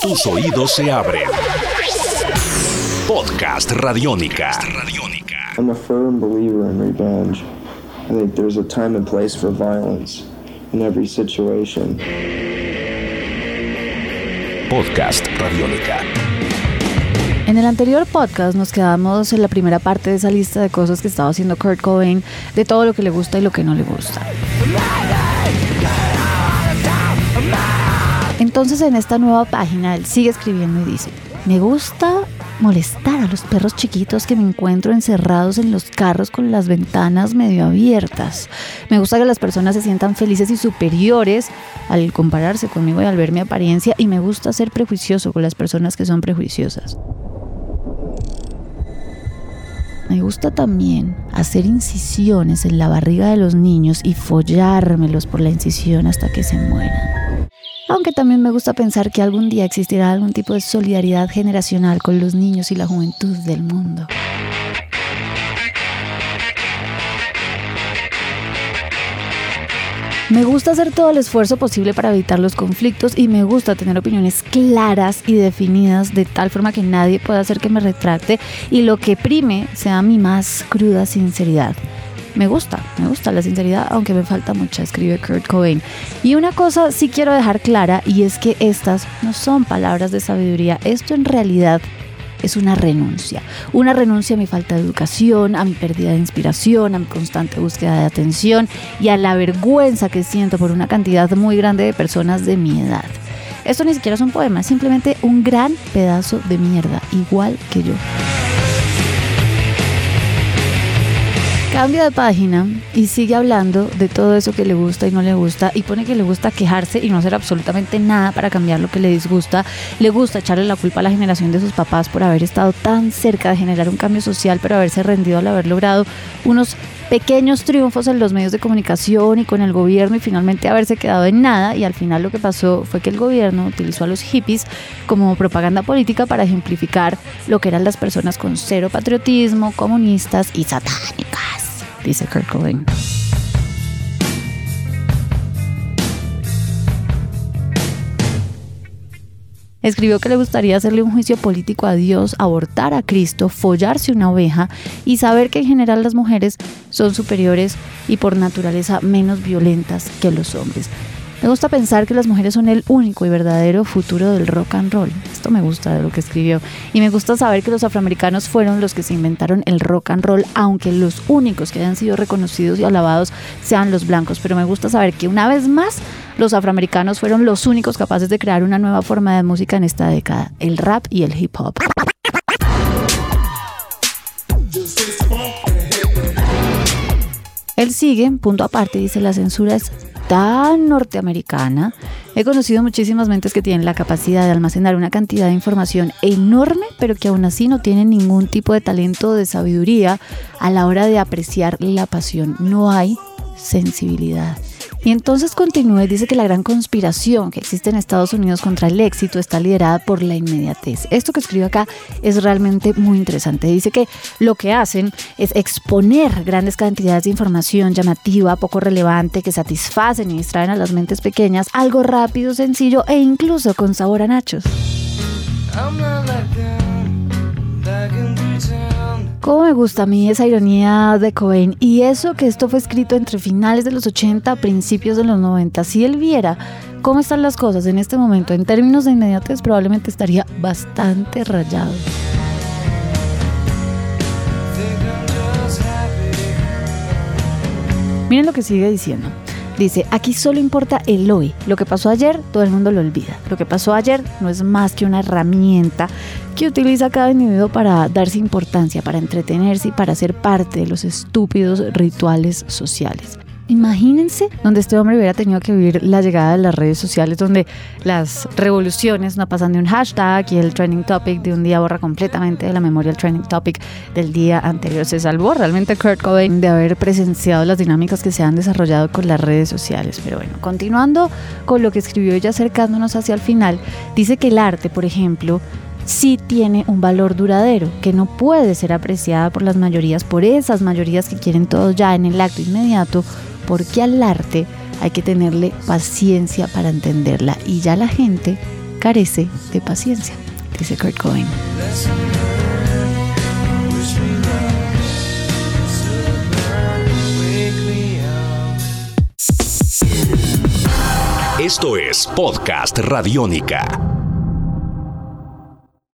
Tus oídos se abren. Podcast Radiónica. I'm a firm believer in revenge. I think there's a time and place for violence in every situation. Podcast Radiónica. En el anterior podcast nos quedamos en la primera parte de esa lista de cosas que estaba haciendo Kurt Cobain, de todo lo que le gusta y lo que no le gusta. Entonces en esta nueva página él sigue escribiendo y dice, me gusta molestar a los perros chiquitos que me encuentro encerrados en los carros con las ventanas medio abiertas. Me gusta que las personas se sientan felices y superiores al compararse conmigo y al ver mi apariencia y me gusta ser prejuicioso con las personas que son prejuiciosas. Me gusta también hacer incisiones en la barriga de los niños y follármelos por la incisión hasta que se mueran. Aunque también me gusta pensar que algún día existirá algún tipo de solidaridad generacional con los niños y la juventud del mundo. Me gusta hacer todo el esfuerzo posible para evitar los conflictos y me gusta tener opiniones claras y definidas de tal forma que nadie pueda hacer que me retracte y lo que prime sea mi más cruda sinceridad. Me gusta, me gusta la sinceridad, aunque me falta mucha, escribe Kurt Cobain. Y una cosa sí quiero dejar clara y es que estas no son palabras de sabiduría, esto en realidad es una renuncia. Una renuncia a mi falta de educación, a mi pérdida de inspiración, a mi constante búsqueda de atención y a la vergüenza que siento por una cantidad muy grande de personas de mi edad. Esto ni siquiera es un poema, es simplemente un gran pedazo de mierda, igual que yo. Cambia de página y sigue hablando de todo eso que le gusta y no le gusta y pone que le gusta quejarse y no hacer absolutamente nada para cambiar lo que le disgusta. Le gusta echarle la culpa a la generación de sus papás por haber estado tan cerca de generar un cambio social pero haberse rendido al haber logrado unos pequeños triunfos en los medios de comunicación y con el gobierno y finalmente haberse quedado en nada y al final lo que pasó fue que el gobierno utilizó a los hippies como propaganda política para ejemplificar lo que eran las personas con cero patriotismo, comunistas y satánicas dice Kurt. Escribió que le gustaría hacerle un juicio político a Dios, abortar a Cristo, follarse una oveja y saber que en general las mujeres son superiores y por naturaleza menos violentas que los hombres. Me gusta pensar que las mujeres son el único y verdadero futuro del rock and roll. Esto me gusta de lo que escribió. Y me gusta saber que los afroamericanos fueron los que se inventaron el rock and roll, aunque los únicos que hayan sido reconocidos y alabados sean los blancos. Pero me gusta saber que una vez más los afroamericanos fueron los únicos capaces de crear una nueva forma de música en esta década, el rap y el hip hop. Él sigue, punto aparte, dice la censura es tan norteamericana. He conocido muchísimas mentes que tienen la capacidad de almacenar una cantidad de información enorme, pero que aún así no tienen ningún tipo de talento o de sabiduría a la hora de apreciar la pasión. No hay sensibilidad. Y entonces continúa y dice que la gran conspiración que existe en Estados Unidos contra el éxito está liderada por la inmediatez. Esto que escribe acá es realmente muy interesante. Dice que lo que hacen es exponer grandes cantidades de información llamativa, poco relevante, que satisfacen y distraen a las mentes pequeñas, algo rápido, sencillo e incluso con sabor a nachos. Cómo me gusta a mí esa ironía de Cohen y eso que esto fue escrito entre finales de los 80, principios de los 90. Si él viera cómo están las cosas en este momento en términos de inmediatez, probablemente estaría bastante rayado. Miren lo que sigue diciendo. Dice, aquí solo importa el hoy. Lo que pasó ayer, todo el mundo lo olvida. Lo que pasó ayer no es más que una herramienta que utiliza cada individuo para darse importancia, para entretenerse y para ser parte de los estúpidos rituales sociales. Imagínense donde este hombre hubiera tenido que vivir la llegada de las redes sociales, donde las revoluciones no pasan de un hashtag y el trending topic de un día borra completamente de la memoria el trending topic del día anterior. Se salvó realmente Kurt Cobain de haber presenciado las dinámicas que se han desarrollado con las redes sociales. Pero bueno, continuando con lo que escribió ella acercándonos hacia el final, dice que el arte, por ejemplo, sí tiene un valor duradero, que no puede ser apreciada por las mayorías, por esas mayorías que quieren todo ya en el acto inmediato, porque al arte hay que tenerle paciencia para entenderla y ya la gente carece de paciencia, dice Kurt Cobain. Esto es Podcast Radiónica.